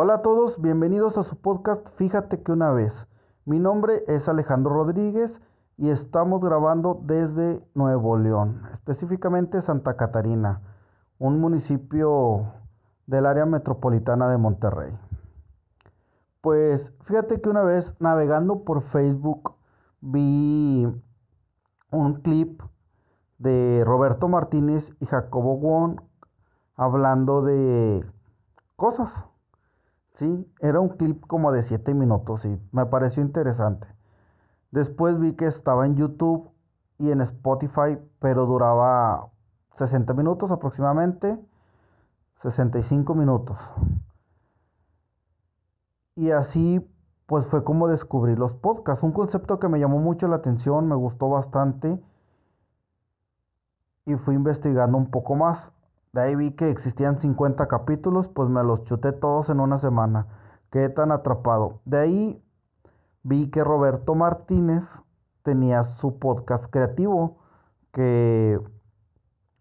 Hola a todos, bienvenidos a su podcast Fíjate que una vez. Mi nombre es Alejandro Rodríguez y estamos grabando desde Nuevo León, específicamente Santa Catarina, un municipio del área metropolitana de Monterrey. Pues fíjate que una vez navegando por Facebook vi un clip de Roberto Martínez y Jacobo Wong hablando de cosas Sí, era un clip como de 7 minutos y me pareció interesante. Después vi que estaba en YouTube y en Spotify, pero duraba 60 minutos aproximadamente, 65 minutos. Y así pues fue como descubrí los podcasts, un concepto que me llamó mucho la atención, me gustó bastante y fui investigando un poco más. De ahí vi que existían 50 capítulos, pues me los chuté todos en una semana. Quedé tan atrapado. De ahí vi que Roberto Martínez tenía su podcast creativo que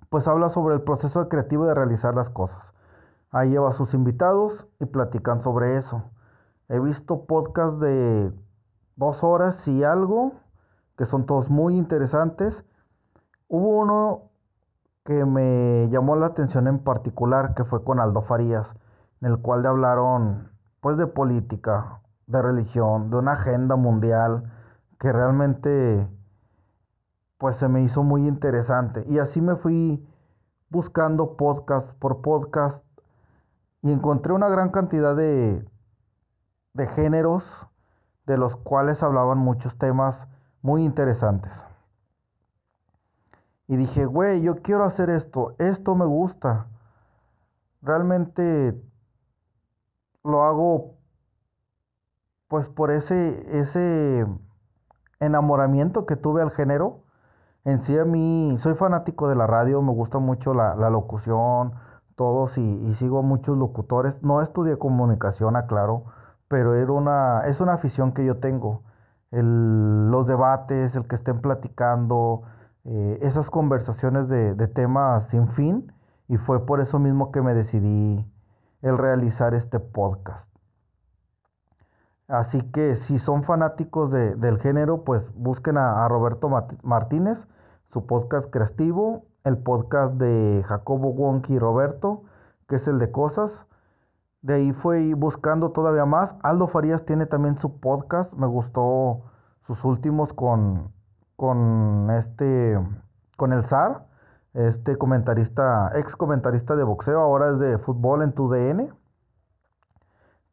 pues habla sobre el proceso creativo de realizar las cosas. Ahí lleva a sus invitados y platican sobre eso. He visto podcasts de dos horas y algo, que son todos muy interesantes. Hubo uno que me llamó la atención en particular, que fue con Aldo Farías, en el cual hablaron pues de política, de religión, de una agenda mundial que realmente pues se me hizo muy interesante. Y así me fui buscando podcast por podcast y encontré una gran cantidad de, de géneros de los cuales hablaban muchos temas muy interesantes. Y dije, güey, yo quiero hacer esto, esto me gusta. Realmente lo hago pues por ese, ese enamoramiento que tuve al género. En sí a mí soy fanático de la radio, me gusta mucho la, locución, todos y, y, sigo muchos locutores. No estudié comunicación, aclaro, pero era una, es una afición que yo tengo. El, los debates, el que estén platicando, eh, esas conversaciones de, temas sin fin y fue por eso mismo que me decidí el realizar este podcast. Así que si son fanáticos del género, pues busquen a, Roberto Martínez, su podcast creativo, el podcast de Jacobo Wonky y Roberto, que es el de cosas. De ahí fui buscando todavía más. Aldo Farías tiene también su podcast. Me gustó sus últimos con, con este, con el zar, este comentarista, ex comentarista de boxeo, ahora es de fútbol en tu DN,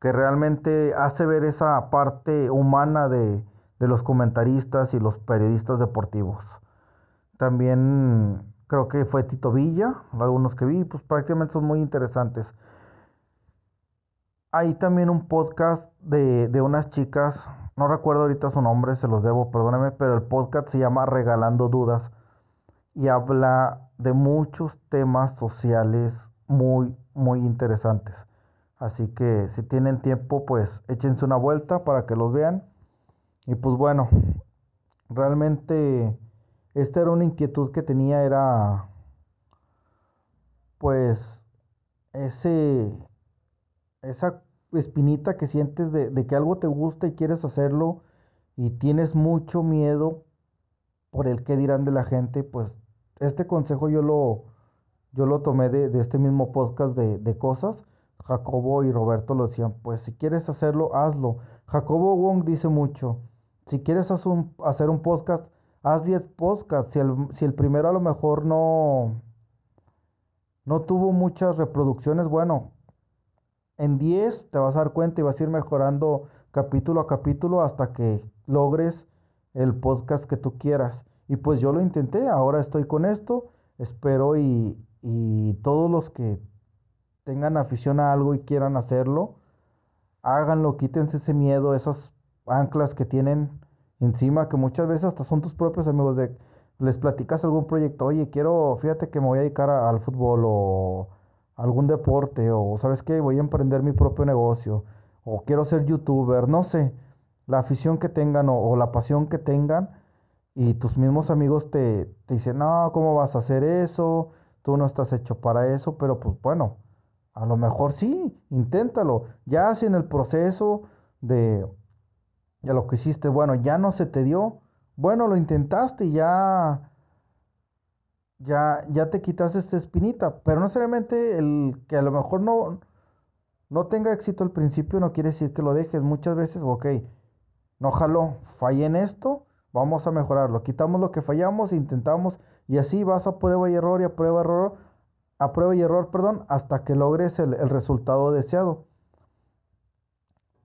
que realmente hace ver esa parte humana de, de los comentaristas y los periodistas deportivos. También creo que fue Tito Villa, algunos que vi, pues prácticamente son muy interesantes. Hay también un podcast de, de unas chicas no recuerdo ahorita su nombre, se los debo, perdóneme, pero el podcast se llama Regalando Dudas y habla de muchos temas sociales muy, muy interesantes. Así que si tienen tiempo, pues échense una vuelta para que los vean. Y pues bueno, realmente esta era una inquietud que tenía, era pues ese, esa espinita que sientes de, que algo te gusta y quieres hacerlo y tienes mucho miedo por el que dirán de la gente, pues este consejo yo lo, yo lo tomé de, este mismo podcast de, cosas. Jacobo y Roberto lo decían, pues si quieres hacerlo, hazlo. Jacobo Wong dice mucho, si quieres hacer un, hacer un podcast, haz 10 podcasts. Si el, si el primero a lo mejor no, no tuvo muchas reproducciones, bueno, en 10 te vas a dar cuenta y vas a ir mejorando capítulo a capítulo hasta que logres el podcast que tú quieras. Y pues yo lo intenté, ahora estoy con esto, espero y, y todos los que tengan afición a algo y quieran hacerlo, háganlo, quítense ese miedo, esas anclas que tienen encima, que muchas veces hasta son tus propios amigos de les platicas algún proyecto, oye, quiero, fíjate que me voy a dedicar al fútbol o algún deporte o sabes qué, voy a emprender mi propio negocio o quiero ser youtuber, no sé, la afición que tengan o, la pasión que tengan y tus mismos amigos te, te, dicen, no, ¿cómo vas a hacer eso? Tú no estás hecho para eso, pero pues bueno, A lo mejor sí, inténtalo. Ya si en el proceso de, de lo que hiciste, bueno, ya no se te dio, bueno, lo intentaste y ya, ya, ya te quitaste esta espinita, pero no necesariamente el que a lo mejor no, no tenga éxito al principio no quiere decir que lo dejes. Muchas veces, ok, no jaló, fallé en esto, vamos a mejorarlo. Quitamos lo que fallamos, intentamos y así vas a prueba y error y a prueba y error, a prueba y error, perdón, hasta que logres el, resultado deseado.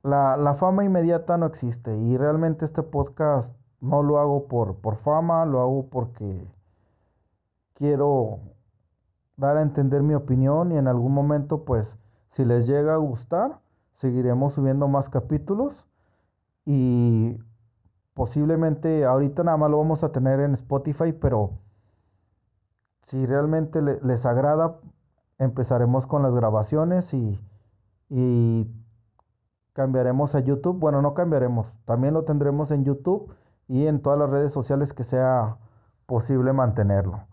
La, la, fama inmediata no existe y realmente este podcast no lo hago por, por fama, lo hago porque quiero dar a entender mi opinión y en algún momento pues si les llega a gustar seguiremos subiendo más capítulos y posiblemente ahorita nada más lo vamos a tener en Spotify pero si realmente les agrada empezaremos con las grabaciones y, y cambiaremos a YouTube bueno no cambiaremos también lo tendremos en YouTube y en todas las redes sociales que sea posible mantenerlo.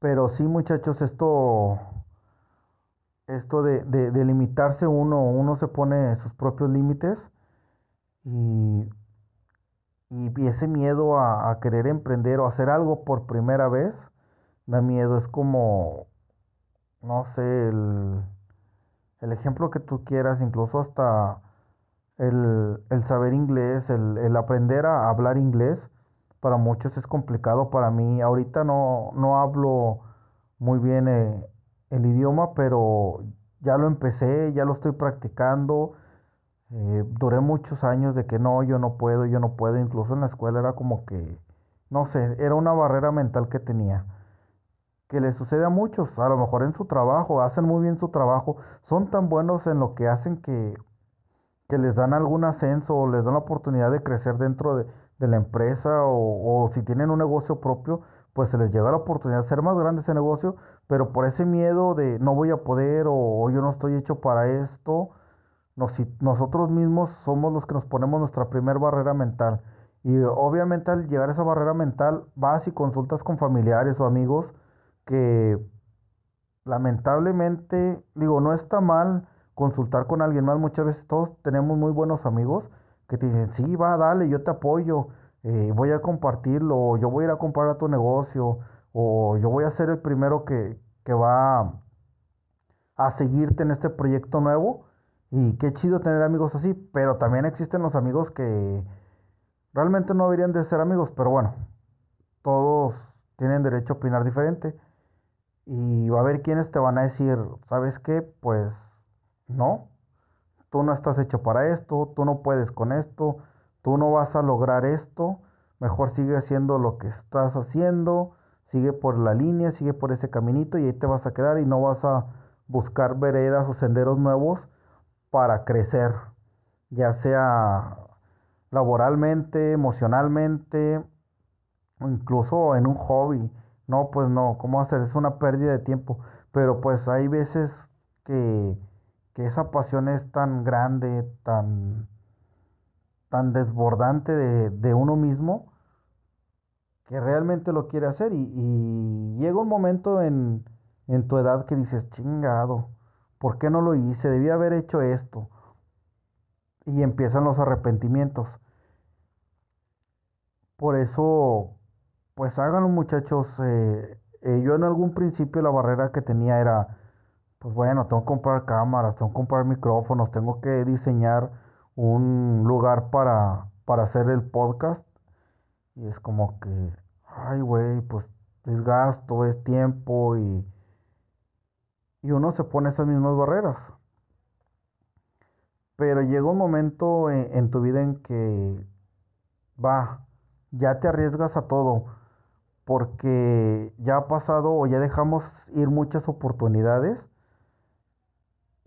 Pero sí, muchachos, esto, esto de, de, limitarse uno, uno se pone sus propios límites y, y, ese miedo a, a, querer emprender o hacer algo por primera vez, da miedo. Es como, no sé, el, el ejemplo que tú quieras, incluso hasta el, saber inglés, el, aprender a hablar inglés, para muchos es complicado. Para mí, ahorita no, no hablo muy bien eh, el idioma, pero ya lo empecé, ya lo estoy practicando. Eh, duré muchos años de que no, yo no puedo, yo no puedo. Incluso en la escuela era como que, no sé, era una barrera mental que tenía. Que le sucede a muchos, a lo mejor en su trabajo, hacen muy bien su trabajo, son tan buenos en lo que hacen que que les dan algún ascenso o les dan la oportunidad de crecer dentro de, la empresa o, si tienen un negocio propio, pues se les llega la oportunidad de ser más grande ese negocio, pero por ese miedo de no voy a poder o, yo no estoy hecho para esto, nos, nosotros mismos somos los que nos ponemos nuestra primer barrera mental. Y obviamente al llegar a esa barrera mental vas y consultas con familiares o amigos que lamentablemente, digo, no está mal consultar con alguien más. Muchas veces todos tenemos muy buenos amigos que te dicen, sí, va, dale, yo te apoyo, eh, voy a compartirlo, yo voy a ir a comprar a tu negocio, o yo voy a ser el primero que, que va a seguirte en este proyecto nuevo. Y qué chido tener amigos así, pero también existen los amigos que realmente no deberían de ser amigos, pero bueno, todos tienen derecho a opinar diferente. Y va a haber quienes te van a decir, ¿sabes qué? Pues no, tú no estás hecho para esto, tú no puedes con esto, tú no vas a lograr esto, mejor sigue haciendo lo que estás haciendo, sigue por la línea, sigue por ese caminito y ahí te vas a quedar y no vas a buscar veredas o senderos nuevos para crecer, ya sea laboralmente, emocionalmente, o incluso en un hobby. No, pues no, ¿cómo hacer? Es una pérdida de tiempo. Pero pues hay veces que que esa pasión es tan grande, tan, tan desbordante de, uno mismo, que realmente lo quiere hacer. Y, llega un momento en, en, tu edad que dices, chingado, ¿por qué no lo hice? Debía haber hecho esto. Y empiezan los arrepentimientos. Por eso, pues háganlo muchachos. Eh, eh, yo en algún principio la barrera que tenía era, pues bueno, tengo que comprar cámaras, tengo que comprar micrófonos, tengo que diseñar un lugar para, para hacer el podcast. Y es como que, ay, güey, pues es gasto, es tiempo y, y uno se pone esas mismas barreras. Pero llega un momento en, en tu vida en que va, ya te arriesgas a todo, porque ya ha pasado o ya dejamos ir muchas oportunidades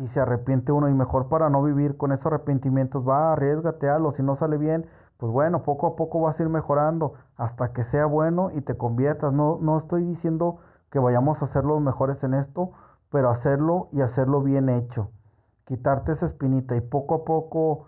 y se arrepiente uno y mejor para no vivir con esos arrepentimientos, va, arriesgate, hazlo, si no sale bien, pues bueno, poco a poco vas a ir mejorando hasta que sea bueno y te conviertas. No, no estoy diciendo que vayamos a ser los mejores en esto, pero hacerlo y hacerlo bien hecho. Quitarte esa espinita y poco a poco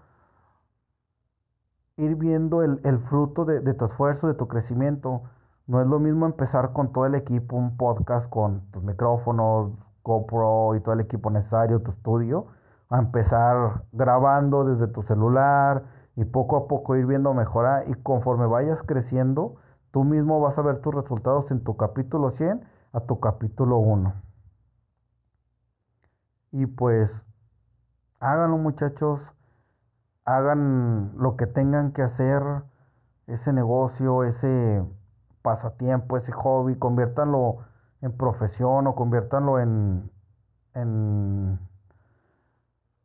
ir viendo el, fruto de, de, tu esfuerzo, de tu crecimiento. No es lo mismo empezar con todo el equipo, un podcast con tus micrófonos, GoPro y todo el equipo necesario, tu estudio, a empezar grabando desde tu celular y poco a poco ir viendo mejorar y conforme vayas creciendo, tú mismo vas a ver tus resultados en tu capítulo 100 a tu capítulo 1. Y pues háganlo muchachos, hagan lo que tengan que hacer, ese negocio, ese pasatiempo, ese hobby, conviértanlo en profesión o conviértanlo en, en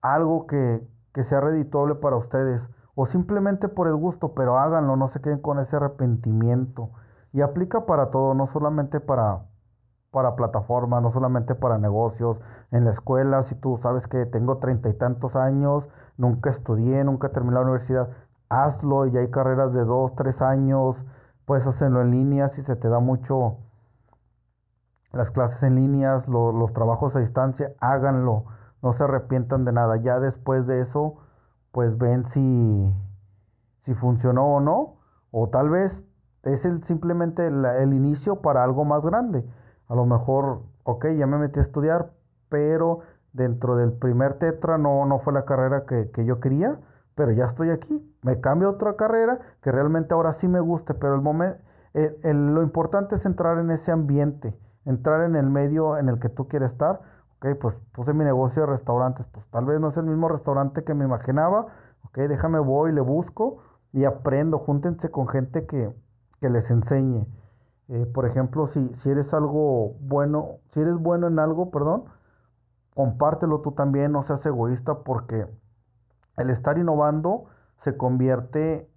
algo que, que sea redituable para ustedes o simplemente por el gusto, pero háganlo, no se queden con ese arrepentimiento. Y aplica para todo, no solamente para, para plataformas, no solamente para negocios, en la escuela, si tú sabes que tengo treinta y tantos años, nunca estudié, nunca terminé la universidad, hazlo, y hay carreras de dos, tres años, puedes hacerlo en línea si se te da mucho las clases en líneas, los trabajos a distancia, háganlo, no se arrepientan de nada, ya después de eso pues ven si, si funcionó o no, o tal vez es el, simplemente el, inicio para algo más grande. A lo mejor, ok, ya me metí a estudiar, pero dentro del primer tetra no, fue la carrera que, yo quería, pero ya estoy aquí. Me cambio a otra carrera que realmente ahora sí me guste, pero el momento, lo importante es entrar en ese ambiente, entrar en el medio en el que tú quieres estar ok, pues puse mi negocio de restaurantes, pues tal vez no es el mismo restaurante que me imaginaba, ok, déjame voy, le busco y aprendo, júntense con gente que, que les enseñe. Eh, por ejemplo, si, si eres algo bueno, si eres bueno en algo, perdón, compártelo tú también, no seas egoísta porque el estar innovando se convierte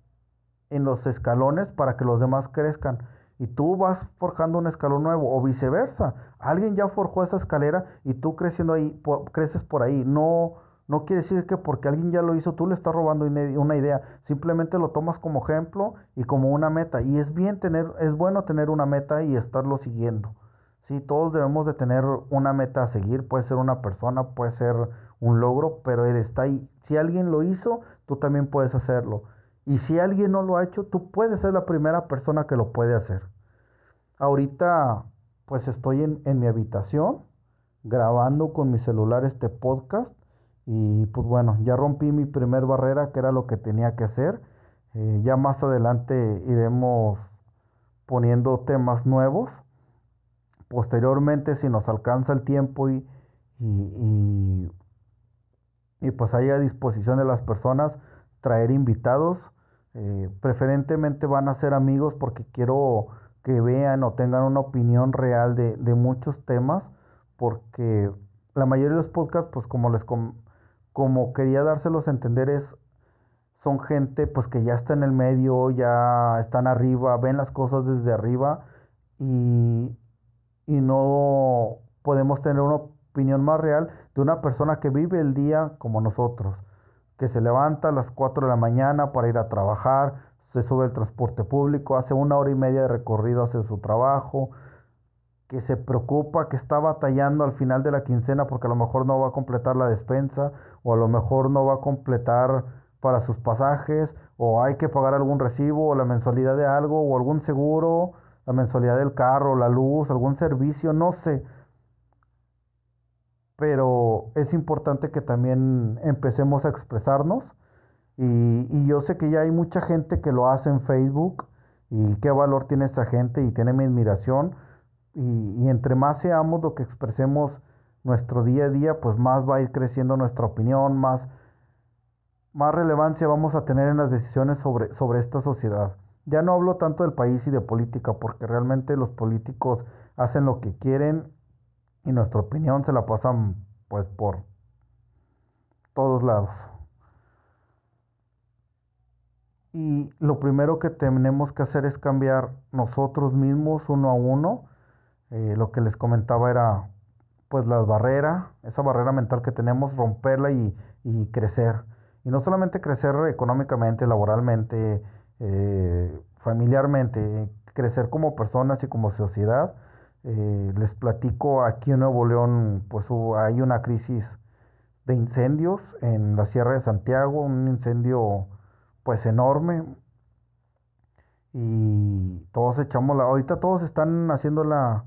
en los escalones para que los demás crezcan y tú vas forjando un escalón nuevo o viceversa. Alguien ya forjó esa escalera y tú creciendo ahí, creces por ahí. No, no quiere decir que porque alguien ya lo hizo tú le estás robando una idea. Simplemente lo tomas como ejemplo y como una meta. Y es bien tener, es bueno tener una meta y estarlo siguiendo. Sí, todos debemos de tener una meta a seguir. Puede ser una persona, puede ser un logro, pero él está ahí. Si alguien lo hizo, tú también puedes hacerlo. Y si alguien no lo ha hecho, tú puedes ser la primera persona que lo puede hacer. Ahorita pues estoy en, mi habitación grabando con mi celular este podcast y pues bueno, ya rompí mi primer barrera que era lo que tenía que hacer. Eh, ya más adelante iremos poniendo temas nuevos. Posteriormente, si nos alcanza el tiempo y, y, y pues hay a disposición de las personas, traer invitados. Eh, preferentemente van a ser amigos porque quiero que vean o tengan una opinión real de, muchos temas. Porque la mayoría de los podcasts, pues como les como quería dárselos a entender, es son gente pues que ya está en el medio, ya están arriba, ven las cosas desde arriba y, y no podemos tener una opinión más real de una persona que vive el día como nosotros que se levanta a las 4 de la mañana para ir a trabajar, se sube al transporte público, hace una hora y media de recorrido hacia su trabajo, que se preocupa, que está batallando al final de la quincena porque a lo mejor no va a completar la despensa o a lo mejor no va a completar para sus pasajes o hay que pagar algún recibo o la mensualidad de algo o algún seguro, la mensualidad del carro, la luz, algún servicio, no sé pero es importante que también empecemos a expresarnos. Y, yo sé que ya hay mucha gente que lo hace en Facebook y qué valor tiene esa gente y tiene mi admiración. Y, entre más seamos lo que expresemos nuestro día a día, pues más va a ir creciendo nuestra opinión, más, más relevancia vamos a tener en las decisiones sobre, sobre esta sociedad. Ya no hablo tanto del país y de política, porque realmente los políticos hacen lo que quieren y nuestra opinión se la pasan pues por todos lados. Y lo primero que tenemos que hacer es cambiar nosotros mismos uno a uno. Eh, lo que les comentaba era pues la barrera, esa barrera mental que tenemos, romperla y, crecer. Y no solamente crecer económicamente, laboralmente, eh, familiarmente, crecer como personas y como sociedad eh, les platico, aquí en Nuevo León, pues hay una crisis de incendios en la Sierra de Santiago, un incendio pues enorme. Y todos echamos la, ahorita todos están haciendo la,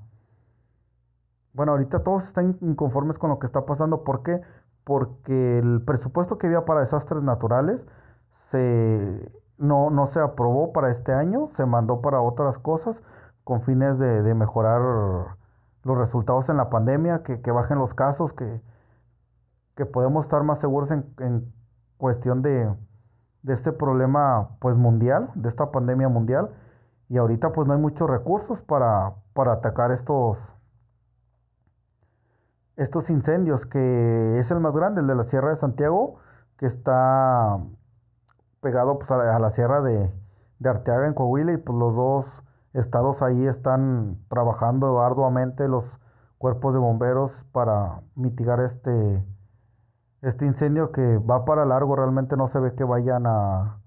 bueno, ahorita todos están inconformes con lo que está pasando. ¿Por qué? Porque el presupuesto que había para desastres naturales se, no, no se aprobó para este año, se mandó para otras cosas con fines de, mejorar los resultados en la pandemia, que, bajen los casos, que, que podemos estar más seguros en, en cuestión de, de este problema pues mundial, de esta pandemia mundial. Y ahorita pues no hay muchos recursos para, para atacar estos, estos incendios, que es el más grande, el de la Sierra de Santiago, que está pegado pues, a, la, Sierra de, de, Arteaga en Coahuila y pues los dos estados ahí están trabajando arduamente los cuerpos de bomberos para mitigar este, este incendio que va para largo, realmente no se ve que vayan a,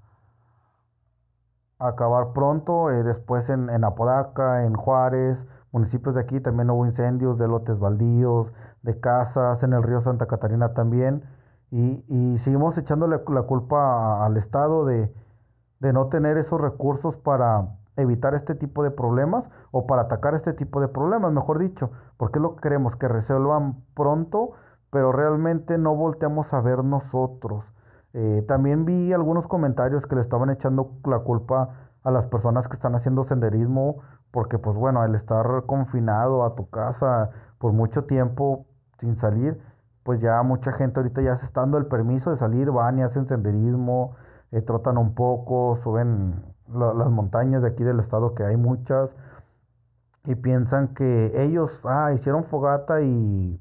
acabar pronto, eh, después en, en Apodaca, en Juárez, municipios de aquí también hubo incendios de lotes baldíos, de casas, en el río Santa Catarina también. Y, y seguimos echándole la culpa al Estado de, de no tener esos recursos para evitar este tipo de problemas o para atacar este tipo de problemas, mejor dicho, porque lo que queremos, que resuelvan pronto, pero realmente no volteamos a ver nosotros. Eh, también vi algunos comentarios que le estaban echando la culpa a las personas que están haciendo senderismo, porque pues bueno, el estar confinado a tu casa por mucho tiempo sin salir, pues ya mucha gente ahorita ya se está dando el permiso de salir, van y hacen senderismo, eh, trotan un poco, suben las montañas de aquí del estado, que hay muchas, y piensan que ellos, ah, hicieron fogata y,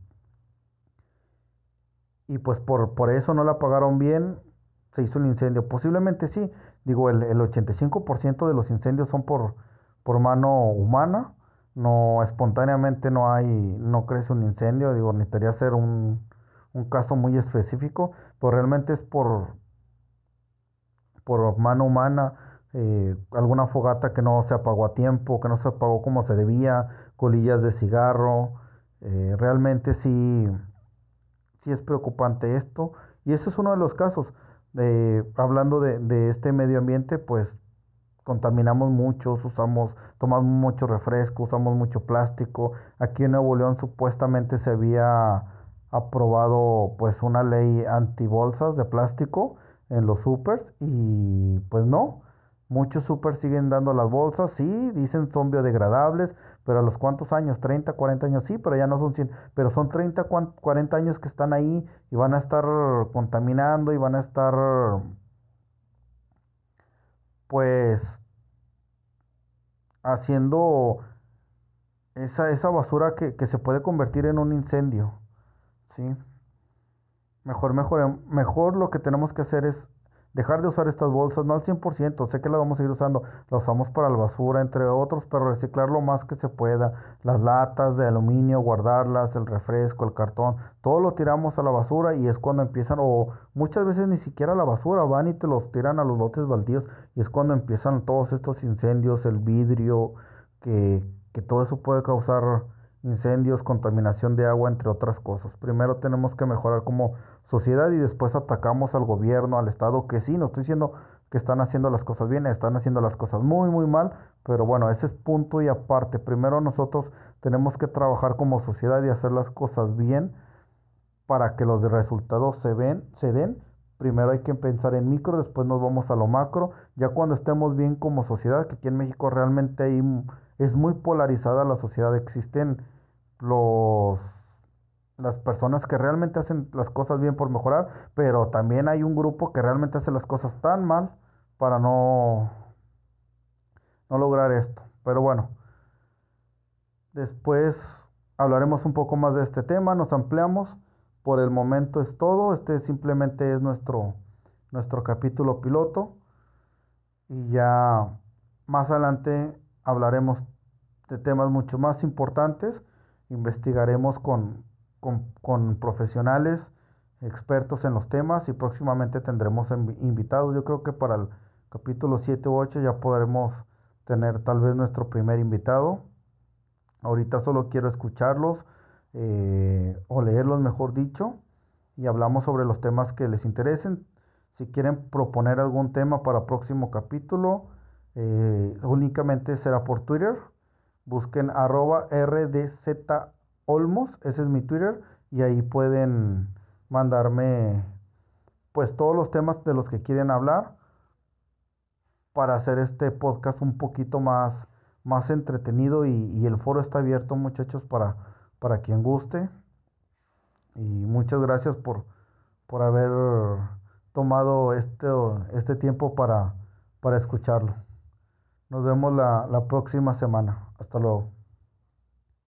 y pues por, por eso no la pagaron bien, se hizo el incendio. Posiblemente sí, digo, el, el 85% de los incendios son por, por mano humana, no espontáneamente no hay, no crece un incendio, digo, necesitaría ser un, un caso muy específico, pero realmente es por, por mano humana, eh, alguna fogata que no se apagó a tiempo, que no se apagó como se debía, colillas de cigarro, eh, realmente sí, sí es preocupante esto, y ese es uno de los casos, de, hablando de, este medio ambiente, pues contaminamos mucho, usamos, tomamos mucho refresco, usamos mucho plástico. Aquí en Nuevo León supuestamente se había aprobado pues una ley anti bolsas de plástico en los supers y pues no. Muchos supers siguen dando las bolsas, sí, dicen son biodegradables, pero a los cuántos años, 30, 40 años, sí, pero ya no son 100, pero son 30, 40 años que están ahí y van a estar contaminando y van a estar pues haciendo esa, esa basura que, que, se puede convertir en un incendio. ¿sí? Mejor, mejor, mejor lo que tenemos que hacer es dejar de usar estas bolsas, no al 100%, sé que las vamos a ir usando, las usamos para la basura, entre otros, pero reciclar lo más que se pueda, las latas de aluminio, guardarlas, el refresco, el cartón, todo lo tiramos a la basura y es cuando empiezan, o muchas veces ni siquiera a la basura, van y te los tiran a los lotes baldíos y es cuando empiezan todos estos incendios, el vidrio, que, que todo eso puede causar incendios, contaminación de agua, entre otras cosas. Primero tenemos que mejorar como sociedad y después atacamos al gobierno, al Estado, que sí, no estoy diciendo que están haciendo las cosas bien, están haciendo las cosas muy, muy mal, pero bueno, ese es punto y aparte. Primero nosotros tenemos que trabajar como sociedad y hacer las cosas bien para que los resultados se, ven, se den. Primero hay que pensar en micro, después nos vamos a lo macro. Ya cuando estemos bien como sociedad, que aquí en México realmente hay, es muy polarizada la sociedad, existen los las personas que realmente hacen las cosas bien por mejorar, pero también hay un grupo que realmente hace las cosas tan mal para no no lograr esto. Pero bueno, después hablaremos un poco más de este tema, nos ampliamos. Por el momento es todo, este simplemente es nuestro nuestro capítulo piloto y ya más adelante hablaremos de temas mucho más importantes investigaremos con, con, profesionales expertos en los temas y próximamente tendremos invitados. Yo creo que para el capítulo 7 u 8 ya podremos tener tal vez nuestro primer invitado. Ahorita solo quiero escucharlos eh, o leerlos, mejor dicho, y hablamos sobre los temas que les interesen. Si quieren proponer algún tema para próximo capítulo, eh, únicamente será por Twitter busquen arroba RDZ Olmos, ese es mi Twitter, y ahí pueden mandarme pues todos los temas de los que quieren hablar para hacer este podcast un poquito más, más entretenido y, y el foro está abierto muchachos para, para quien guste. Y muchas gracias por, por haber tomado este, este tiempo para, para escucharlo. Nos vemos la, la próxima semana. Hasta luego.